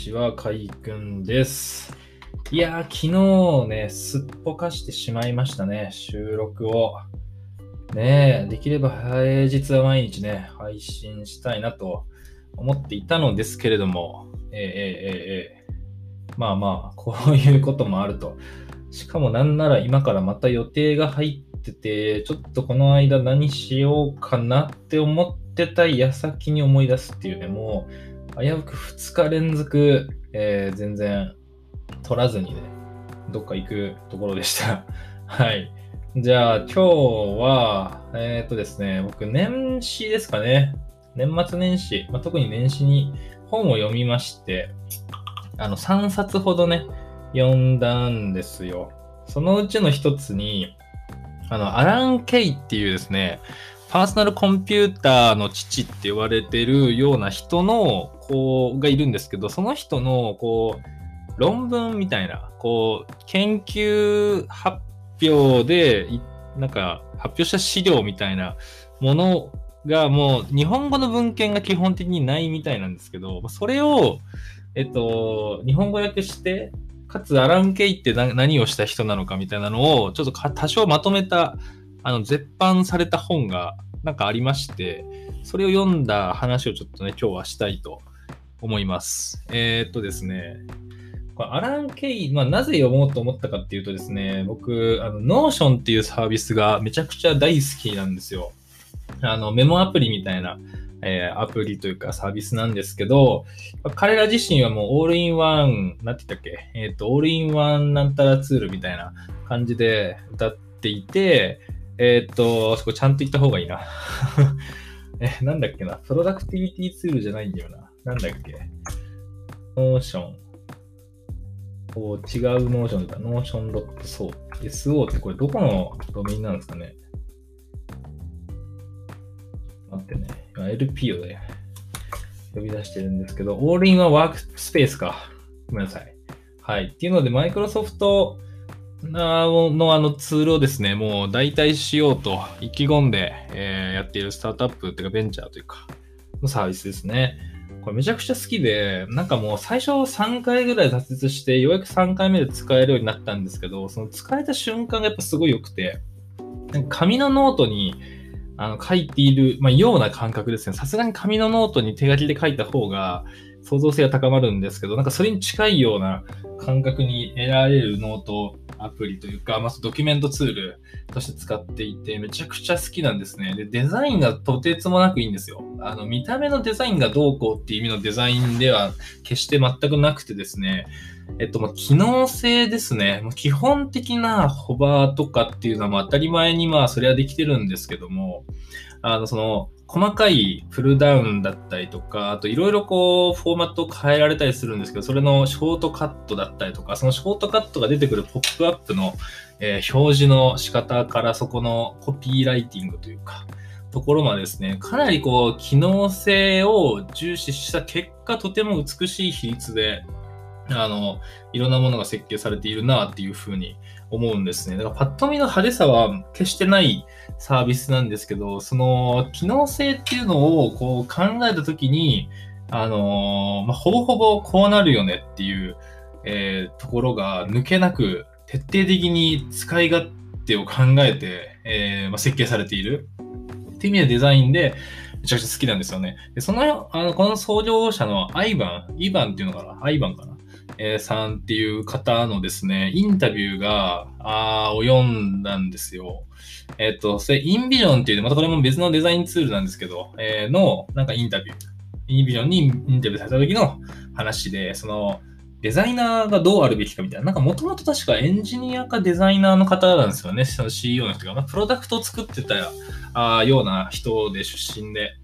ちは、かいくんです。いやー、昨日ね、すっぽかしてしまいましたね、収録を。ねえ、できれば平日は毎日ね、配信したいなと思っていたのですけれども、えーえーええーまあまあ、こういうこともあると。しかもなんなら今からまた予定が入ってて、ちょっとこの間何しようかなって思ってた矢先に思い出すっていうね、もう危うく2日連続、えー全然取らずにね、どっか行くところでした。はい。じゃあ今日は、えーっとですね、僕年始ですかね。年末年始、まあ、特に年始に本を読みまして、あの3冊ほどね、読んだんですよ。そのうちの一つに、あの、アラン・ケイっていうですね、パーソナルコンピューターの父って言われてるような人の子がいるんですけど、その人のこう論文みたいな、こう研究発表でなんか発表した資料みたいなものがもう日本語の文献が基本的にないみたいなんですけど、それを、えっと、日本語訳して、かつアラン・ケイって何をした人なのかみたいなのをちょっと多少まとめたあの絶版された本がなんかありまして、それを読んだ話をちょっとね、今日はしたいと思います。えーっとですね、これアラン・ケイ、まあ、なぜ読もうと思ったかっていうとですね、僕、あの、 Notion っていうサービスがめちゃくちゃ大好きなんですよ。あの、メモアプリみたいな、えーアプリというかサービスなんですけど、彼ら自身はもう all-in-one、なんて言ったっけ、えーっと、 all-in-one なんたらツールみたいな感じで謳っていて、えーっと、そこちゃんと言った方がいいな。え、なんだっけな。 productivity tool じゃないんだよな。なんだっけ。 Notion。こう違う Notion だ。 Notion .so。SO ってこれどこのドメインなんですかね待ってね。LP をね、呼び出してるんですけど、 all-in-one workspace か。ごめんなさい。はい。っていうので、マイクロソフトのあのツールをですね、もう代替しようと意気込んで、えーやっているスタートアップというかベンチャーというか、のサービスですね。これめちゃくちゃ好きで、なんかもう最初3回ぐらい挫折して、ようやく3回目で使えるようになったんですけど、その使えた瞬間がやっぱすごい良くて、なんか紙のノートにあの書いている、まあ、ような感覚ですね。さすがに紙のノートに手書きで書いた方が創造性が高まるんですけど、なんかそれに近いような感覚に得られるノートアプリというか、まあ、ドキュメントツールとして使っていて、めちゃくちゃ好きなんですね。で、デザインがとてつもなくいいんですよ。あの、見た目のデザインがどうこうっていう意味のデザインでは決して全くなくてですね、えっと、もう機能性ですね。もう基本的なホバーとかっていうのはまあ当たり前にまあそれはできてるんですけども、あの、その、細かいプルダウンだったりとか、あといろいろこう、フォーマットを変えられたりするんですけど、それのショートカットだったりとか、そのショートカットが出てくるポップアップの、えー表示の仕方からそこのコピーライティングというか、ところまでですね、かなりこう、機能性を重視した結果、とても美しい比率で、あの、いろんなものが設計されているなっていうふうに思うんですね。だからパッと見の派手さは決してないサービスなんですけど、その機能性っていうのをこう考えたときに、あのまあ、ほぼほぼこうなるよねっていう、えーところが抜けなく徹底的に使い勝手を考えて、えーまあ、設計されている。っていう意味でデザインでめちゃくちゃ好きなんですよね。でその、あの、この創業者のアイバン、イバンっていうのかな？アイバンかな？えーさんっていう方のですね、インタビューが、あーを読んだんですよ。えっ、と、それ、インビジョンっていう、またこれも別のデザインツールなんですけど、えーの、なんかインタビュー。インビジョンにインタビューされた時の話で、その、デザイナーがどうあるべきかみたいな。なんかもともと確かエンジニアかデザイナーの方なんですよね。その CEO の人が。まあ、プロダクトを作ってたあような人で出身で、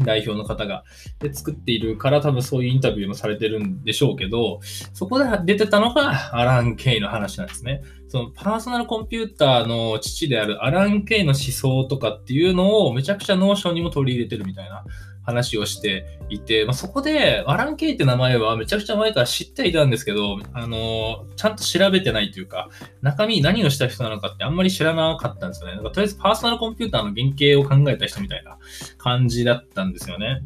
代表の方が。で、作っているから多分そういうインタビューもされてるんでしょうけど、そこで出てたのがアラン・ケイの話なんですね。そのパーソナルコンピューターの父であるアラン・ケイの思想とかっていうのをめちゃくちゃ Notion にも取り入れてるみたいな話をしていて、まあ、そこでアラン・ケイって名前はめちゃくちゃ前から知っていたんですけど、あのちゃんと調べてないというか、中身何をした人なのかってあんまり知らなかったんですよね。なんかとりあえずパーソナルコンピューターの原型を考えた人みたいな感じだったんですよね。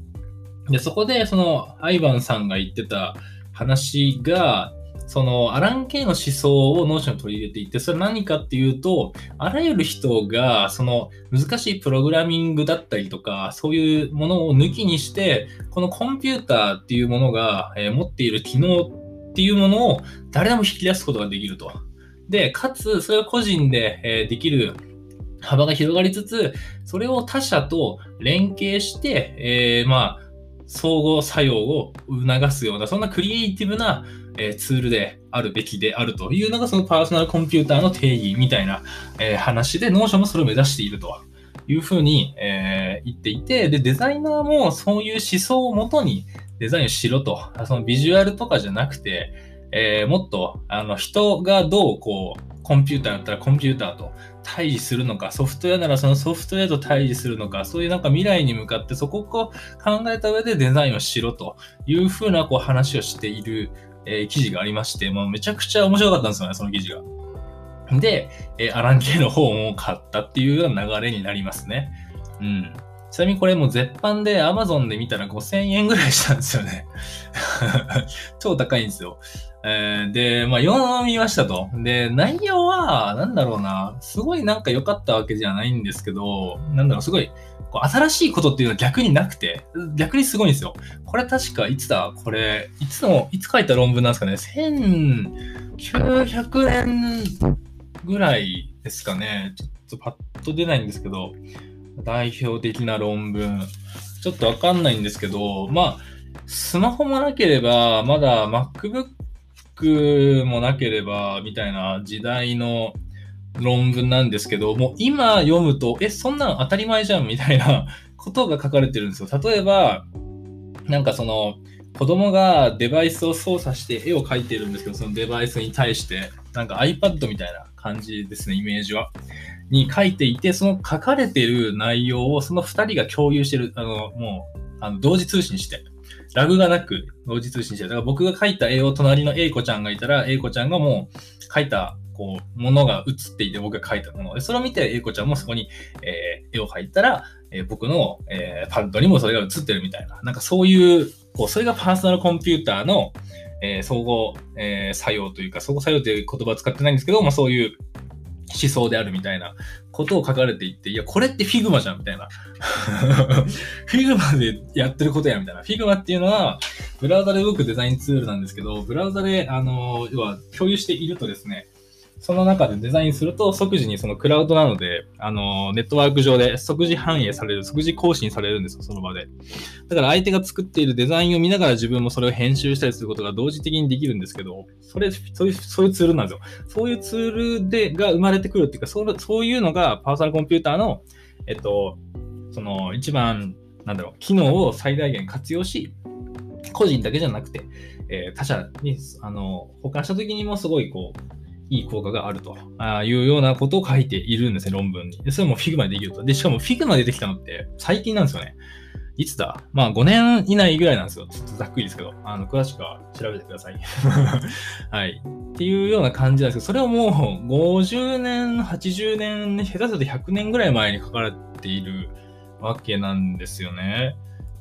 で、そこでそのアイバンさんが言ってた話が、そのアラン・ケイの思想を Notion に取り入れていって、それは何かっていうと、あらゆる人がその難しいプログラミングだったりとか、そういうものを抜きにして、このコンピューターっていうものが、え持っている機能っていうものを誰でも引き出すことができると。で、かつ、それは個人で、えできる幅が広がりつつ、それを他者と連携して、えー、まあ、相互作用を促すような、そんなクリエイティブな、えツールであるべきであるというのが、そのパーソナルコンピューターの定義みたいな、え話で、 Notion もそれを目指しているというふうに、え言っていて、で、デザイナーもそういう思想をもとにデザインをしろと、そのビジュアルとかじゃなくて、えー、もっとあの人がどうこうコンピューターだったらコンピューターと対峙するのか、ソフトウェアならそのソフトウェアと対峙するのか、そういうなんか未来に向かってそこを考えた上でデザインをしろというふうなこう話をしている、えー、記事がありまして、まあ、めちゃくちゃ面白かったんですよね、その記事が。で、えー、アラン系の本を買ったっていうような流れになりますね。うん。ちなみにこれも絶版で Amazon で見たら5000円ぐらいしたんですよね。超高いんですよ。えー、で、まあ、読みましたと。で、内容は、なんだろうな、すごいなんか良かったわけじゃないんですけど、なんだろう、すごい、こう新しいことっていうのは逆になくて、逆にすごいんですよ。これ確か、いつだ？これ、いつの、いつ書いた論文なんですかね ?1900 年ぐらいですかね。ちょっとパッと出ないんですけど、代表的な論文。ちょっとわかんないんですけど、まあ、スマホもなければ、まだ MacBook もなければみたいな時代の論文なんですけど、もう今読むと、え、そんなん当たり前じゃんみたいなことが書かれてるんですよ。例えば、なんかその、子供がデバイスを操作して絵を描いてるんですけど、そのデバイスに対して、なんか iPad みたいな感じですね、イメージは。に書いていて、その書かれてる内容をその2人が共有してる、あの、もう、あの同時通信して、ラグがなく同時通信して。だから僕が描いた絵を隣の A 子ちゃんがいたら、A 子ちゃんがもう描いたこう、ものが映っていて僕が描いたもので、それを見て、A 子ちゃんもそこに、えー、絵を描いたら、えー、僕の、えー、パッドにもそれが映ってるみたいな、なんかそういう、こう、それがパーソナルコンピューターの、えー、総合、え、作用というか、相互作用という言葉は使ってないんですけど、まあそういう思想であるみたいなことを書かれていって、いや、これって Figma じゃんみたいな。Figma でやってることやみたいな。 Figma っていうのは、ブラウザで動くデザインツールなんですけど、ブラウザで、あの、要は共有しているとですね、その中でデザインすると即時にそのクラウドなので、あの、ネットワーク上で即時反映される、即時更新されるんですよ、その場で。だから相手が作っているデザインを見ながら自分もそれを編集したりすることが同時的にできるんですけど、それ、そういう、そういうツールなんですよ。そういうツールで、が生まれてくるっていうか、そうそういうのがパーソナルコンピューターの、えっと、その一番、なんだろう、機能を最大限活用し、個人だけじゃなくて、えー、他者に、あの、保管した時にもすごいこう、いい効果があるとあいうようなことを書いているんですね、論文に。でそれも Figma でできると。で、しかも Figma 出てきたのって最近なんですよね。いつだ？まあ5年以内ぐらいなんですよ。ちょっとざっくりですけど。あの、詳しくは調べてください。はい。っていうような感じなんですけど、それをもう50年、80年、下手すると100年ぐらい前に書かれているわけなんですよね。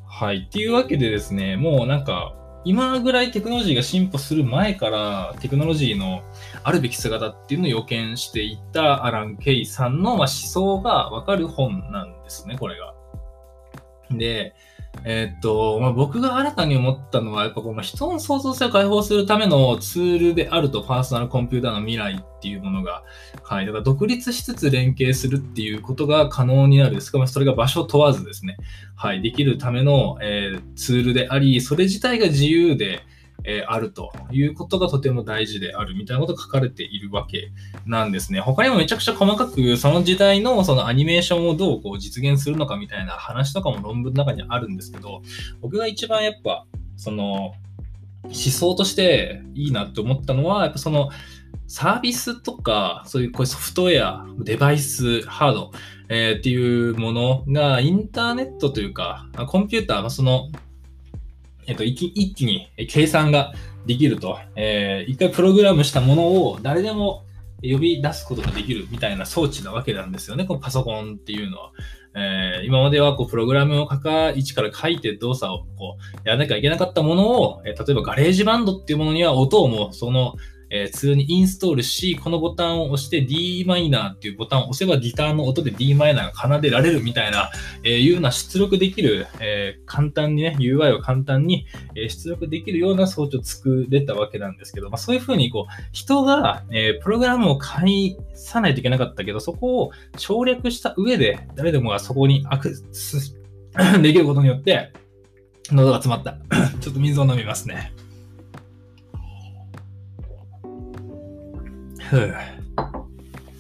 はい。っていうわけでですね、もうなんか、今ぐらいテクノロジーが進歩する前からテクノロジーのあるべき姿っていうのを予見していたアラン・ケイさんの思想がわかる本なんですね、これが。で、えー、っと、まあ、僕が新たに思ったのは、やっぱこの人の創造性を解放するためのツールであると、パーソナルコンピューターの未来っていうものが、はい。だから独立しつつ連携するっていうことが可能になる。しかもそれが場所問わずですね、はい。できるための、えー、ツールであり、それ自体が自由で、え、あるということがとても大事であるみたいなことが書かれているわけなんですね。他にもめちゃくちゃ細かくその時代のそのアニメーションをどうこう実現するのかみたいな話とかも論文の中にあるんですけど、僕が一番やっぱその思想としていいなって思ったのは、やっぱそのサービスとか、そういうこうソフトウェア、デバイス、ハード、えー、っていうものがインターネットというか、コンピューター、そのえっと、一気に計算ができると、えー、一回プログラムしたものを誰でも呼び出すことができるみたいな装置なわけなんですよね、このパソコンっていうのは。えー、今まではこうプログラムを書か、一から書いて動作をこうやらなきゃいけなかったものを、えー、例えばガレージバンドっていうものには音をもうそのえー、通にインストールし、このボタンを押して d マイナーっていうボタンを押せばギターの音で d マイナーが奏でられるみたいな、えー、いうような出力できる、えー、簡単にね、UI を簡単に、え出力できるような装置を作れたわけなんですけど、まあ、そういうふうにこう、人が、えプログラムを返さないといけなかったけど、そこを省略した上で、誰でもがそこにアクセスできることによって、喉が詰まった。ちょっと水を飲みますね。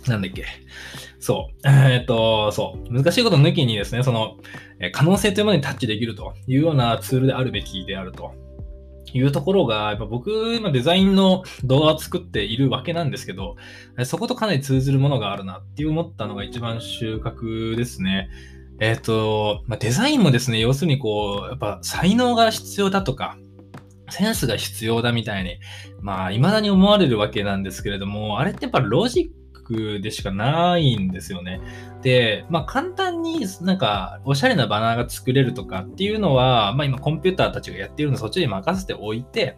なんだっけ。そう。えー、っと、そう。難しいこと抜きにですね、その、可能性というものにタッチできるというようなツールであるべきであるというところが、やっぱ僕、今デザインの動画を作っているわけなんですけど、そことかなり通ずるものがあるなって思ったのが一番収穫ですね。えっ、と、まあ、デザインもですね、要するにこう、やっぱ才能が必要だとか、センスが必要だみたいに、まあ、未だに思われるわけなんですけれども、あれってやっぱロジックでしかないんですよね。で、まあ、簡単になんか、おしゃれなバナーが作れるとかっていうのは、まあ、今コンピューターたちがやってるので、そっちに任せておいて、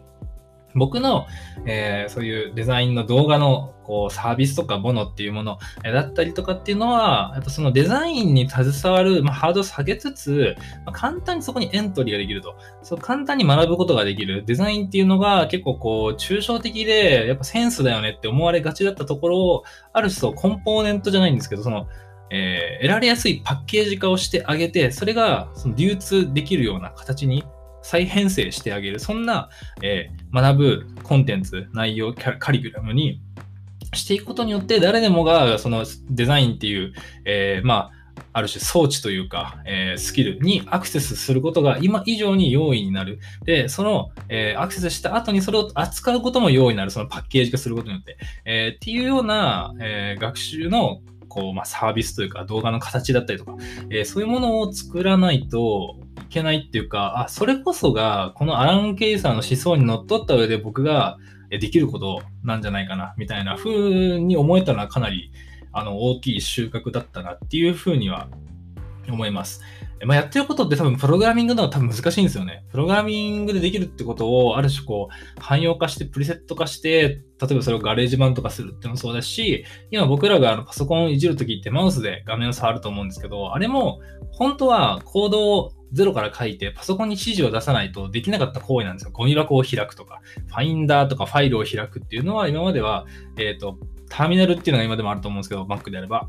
僕の、えー、そういうデザインの動画のこうサービスとかボノっていうものだったりとかっていうのは、やっぱそのデザインに携わる、まあ、ハードを下げつつ、まあ、簡単にそこにエントリーができると。そう簡単に学ぶことができる。デザインっていうのが結構こう抽象的で、やっぱセンスだよねって思われがちだったところを、ある種そうコンポーネントじゃないんですけど、その、えー、得られやすいパッケージ化をしてあげて、それがその流通できるような形に再編成してあげる、そんな、えー、学ぶコンテンツ、内容、カリキュラムにしていくことによって、誰でもがそのデザインっていう、えー、まあ、ある種装置というか、えー、スキルにアクセスすることが今以上に容易になる。で、その、えー、アクセスした後にそれを扱うことも容易になる。そのパッケージ化することによって。えー、っていうような、え学習のこう、まあ、サービスというか動画の形だったりとか、えそういうものを作らないと、いけないっていうか、あ、それこそが、このアラン・ケイさんの思想にのっとった上で僕ができることなんじゃないかな、みたいな風に思えたのはかなり、あの、大きい収穫だったなっていう風には思います。まあ、やってることって多分プログラミングのは多分難しいんですよね。プログラミングでできるってことをある種こう汎用化してプリセット化して、例えばそれをガレージ版とかするってのもそうだし、今僕らがあのパソコンいじるときってマウスで画面を触ると思うんですけど、あれも本当はコードをゼロから書いてパソコンに指示を出さないとできなかった行為なんですよ。ゴミ箱を開くとか、ファインダーとかファイルを開くっていうのは今までは、えっ、ー、と、ターミナルっていうのが今でもあると思うんですけど、Mac であれば、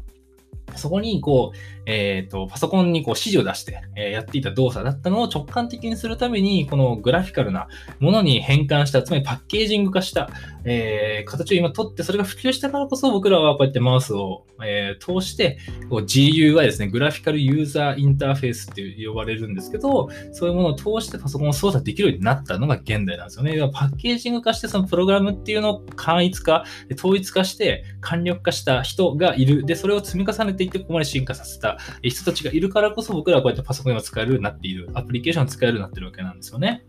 そこに、こう、えっ、ー、と、パソコンにこう指示を出して、え、やっていた動作だったのを直感的にするために、このグラフィカルなものに変換した、つまりパッケージング化した、えー、形を今取って、それが普及したからこそ僕らはこうやってマウスを、え通して、GUI ですね、グラフィカルユーザーインターフェースって呼ばれるんですけど、そういうものを通してパソコンを操作できるようになったのが現代なんですよね。パッケージング化して、そのプログラムっていうのを簡一化、統一化して、簡略化した人がいる。で、それを積み重ねてていって、ここまで進化させた人たちがいるからこそ僕らはこうやってパソコンが使えるようになっている、アプリケーションが使えるようになってるわけなんですよね。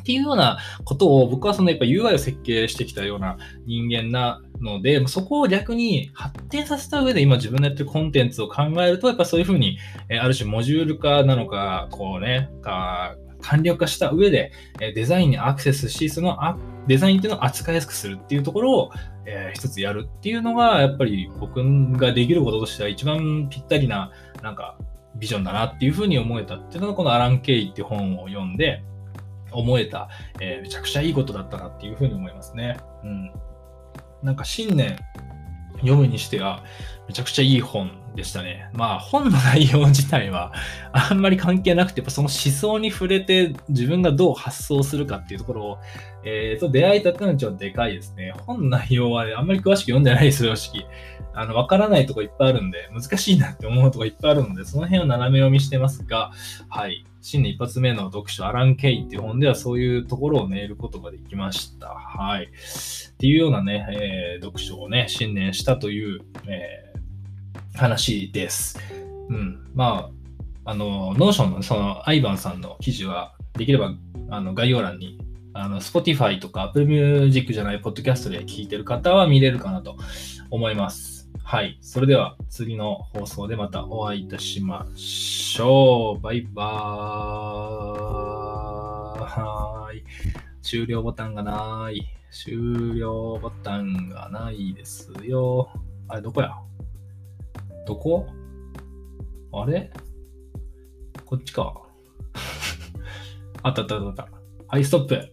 っていうようなことを僕はそのやっぱ UI を設計してきたような人間なので、そこを逆に発展させた上で今自分のやってるコンテンツを考えると、やっぱそういうふうに、ある種モジュール化なのか、こうね、か簡略化した上でデザインにアクセスし、そのデザインっていうのを扱いやすくするっていうところを、えー、一つやるっていうのが、やっぱり僕ができることとしては一番ぴったりな、なんか、ビジョンだなっていうふうに思えたっていうのが、このアラン・ケイって本を読んで、思えた、えー、めちゃくちゃいいことだったなっていうふうに思いますね。うん。なんか新年読むにしては、めちゃくちゃいい本でしたね。まあ本の内容自体はあんまり関係なくて、やっぱその思想に触れて自分がどう発想するかっていうところを、えー、と出会えたっていうのはちょっとでかいですね。本の内容は、ね、あんまり詳しく読んでないです、正直。あの、わからないとこいっぱいあるんで、難しいなって思うとこいっぱいあるので、その辺を斜め読みしてますが、はい。新年一発目の読書、アラン・ケイっていう本ではそういうところをね、得ることができました。はい。っていうようなね、えー、読書をね、新年したという、えー、話です。うん。まあ、あの、 Notion のそのアイバンさんの記事は、できればあの概要欄にあの、Spotify とか Apple Music じゃない、ポッドキャストで聞いてる方は見れるかなと思います。はい。それでは次の放送でまたお会いいたしましょう。バイバーイ。終了ボタンがない。終了ボタンがないですよ。あれ、どこや？どこ？あれ？こっちか。あったあったあったあった。はい、ストップ。